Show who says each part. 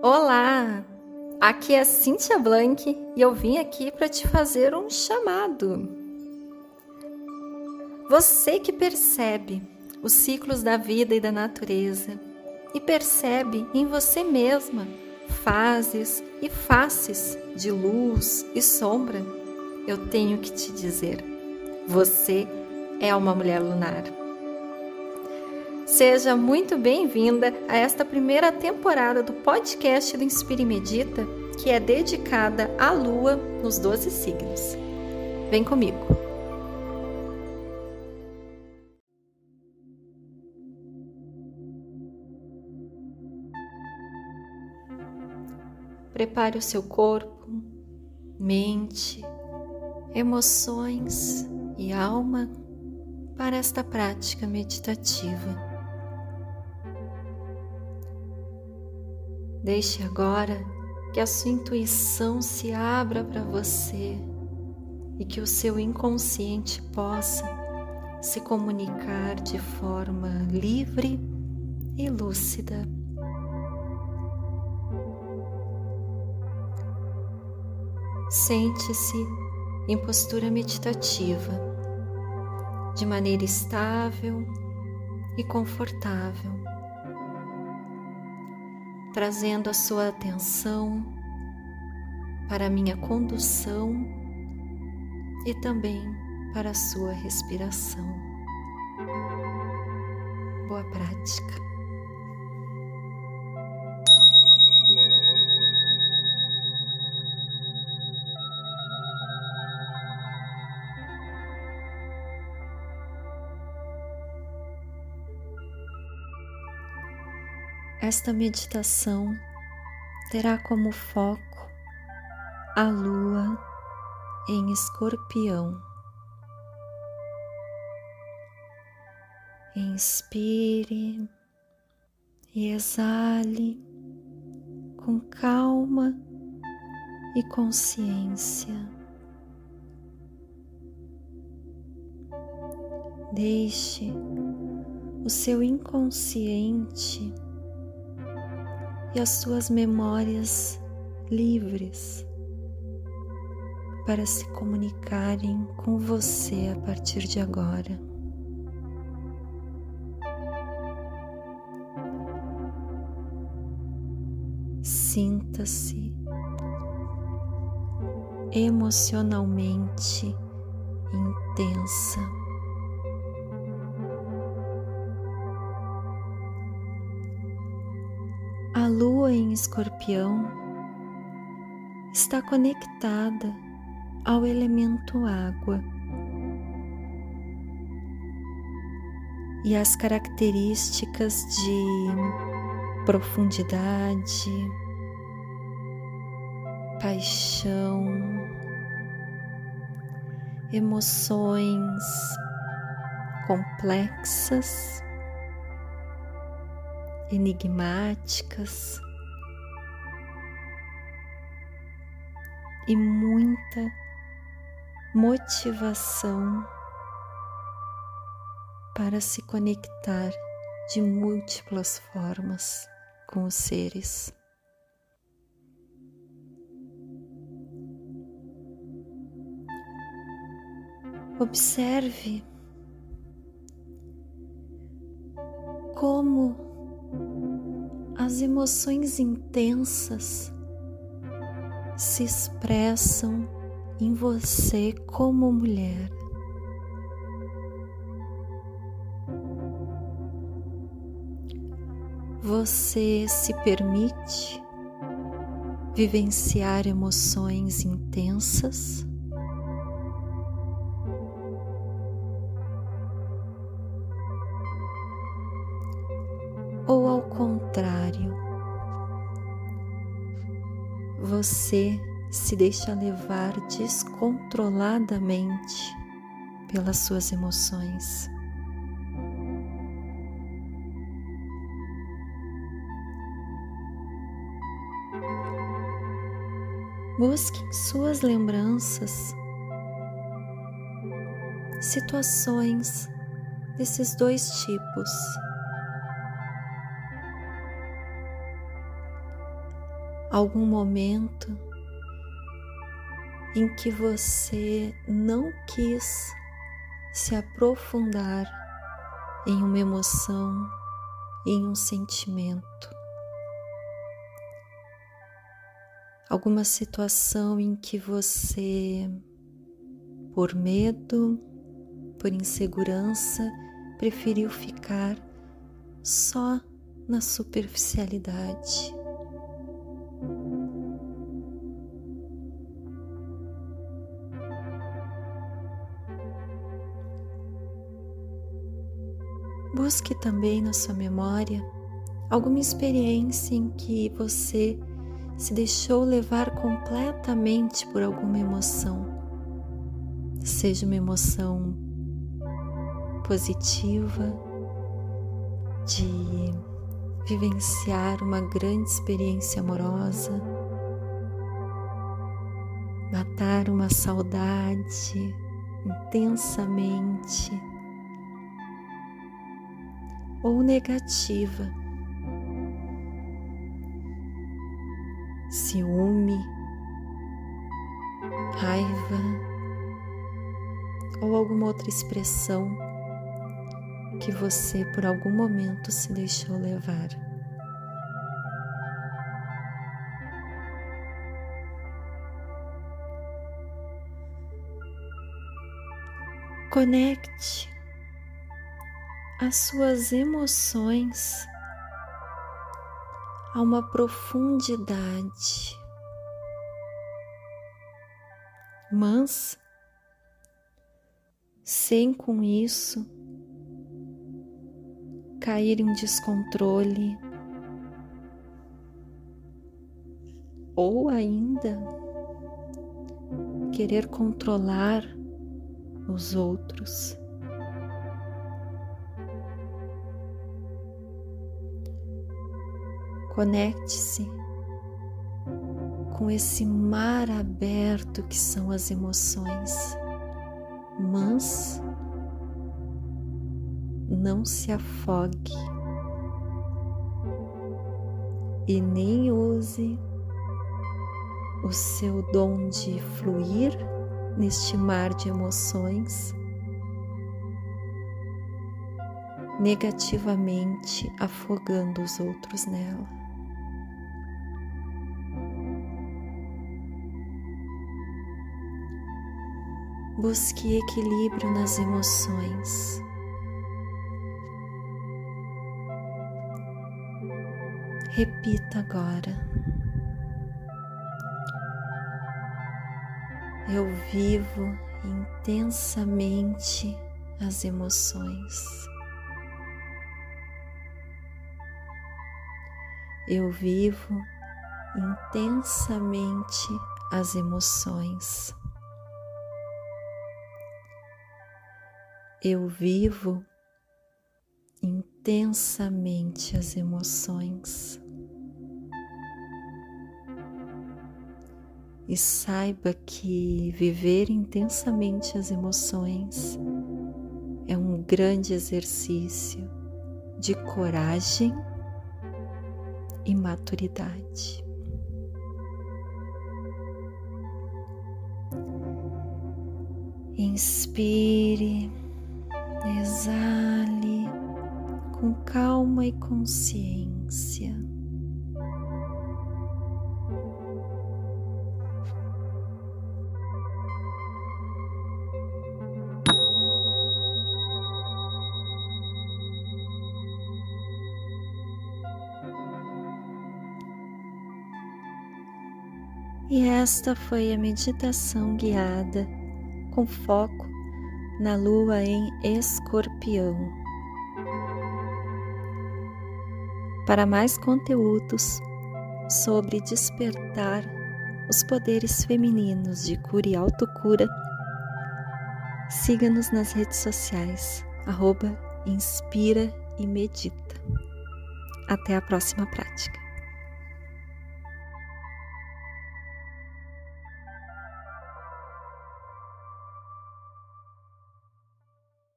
Speaker 1: Olá! Aqui é Cíntia Blank e eu vim aqui para te fazer um chamado. Você que percebe os ciclos da vida e da natureza e percebe em você mesma fases e faces de luz e sombra, eu tenho que te dizer: você é uma mulher lunar. Seja muito bem-vinda a esta primeira temporada do podcast do Inspire e Medita, que é dedicada à Lua nos 12 signos. Vem comigo! Prepare o seu corpo, mente, emoções e alma para esta prática meditativa. Deixe agora que a sua intuição se abra para você e que o seu inconsciente possa se comunicar de forma livre e lúcida. Sente-se em postura meditativa, de maneira estável e confortável trazendo a sua atenção para a minha condução e também para a sua respiração. Boa prática. Esta meditação terá como foco a lua em escorpião. Inspire e exale com calma e consciência. Deixe o seu inconsciente e as suas memórias livres para se comunicarem com você a partir de agora. Sinta-se emocionalmente intensa. Lua em escorpião está conectada ao elemento água. E as características de profundidade, paixão, emoções complexas enigmáticas e muita motivação para se conectar de múltiplas formas com os seres. Observe como as emoções intensas se expressam em você como mulher. Você se permite vivenciar emoções intensas? ou ao contrário, você se deixa levar descontroladamente pelas suas emoções. Busque em suas lembranças situações desses dois tipos algum momento em que você não quis se aprofundar em uma emoção, em um sentimento. Alguma situação em que você, por medo, por insegurança, preferiu ficar só na superficialidade. Busque também na sua memória alguma experiência em que você se deixou levar completamente por alguma emoção, seja uma emoção positiva, de vivenciar uma grande experiência amorosa, matar uma saudade intensamente ou negativa, ciúme, raiva ou alguma outra expressão que você por algum momento se deixou levar. Conecte as suas emoções a uma profundidade, mas sem com isso cair em descontrole ou ainda querer controlar os outros. Conecte-se com esse mar aberto que são as emoções, mas não se afogue e nem use o seu dom de fluir neste mar de emoções negativamente afogando os outros nela. Busque equilíbrio nas emoções. Repita agora. Eu vivo intensamente as emoções. Eu vivo intensamente as emoções. Eu vivo intensamente as emoções. E saiba que viver intensamente as emoções é um grande exercício de coragem e maturidade. Inspire. Exale com calma e consciência. E esta foi a meditação guiada com foco na lua em Escorpião. Para mais conteúdos sobre despertar os poderes femininos de cura e autocura, siga-nos nas redes sociais, arroba Inspira e Medita. Até a próxima prática.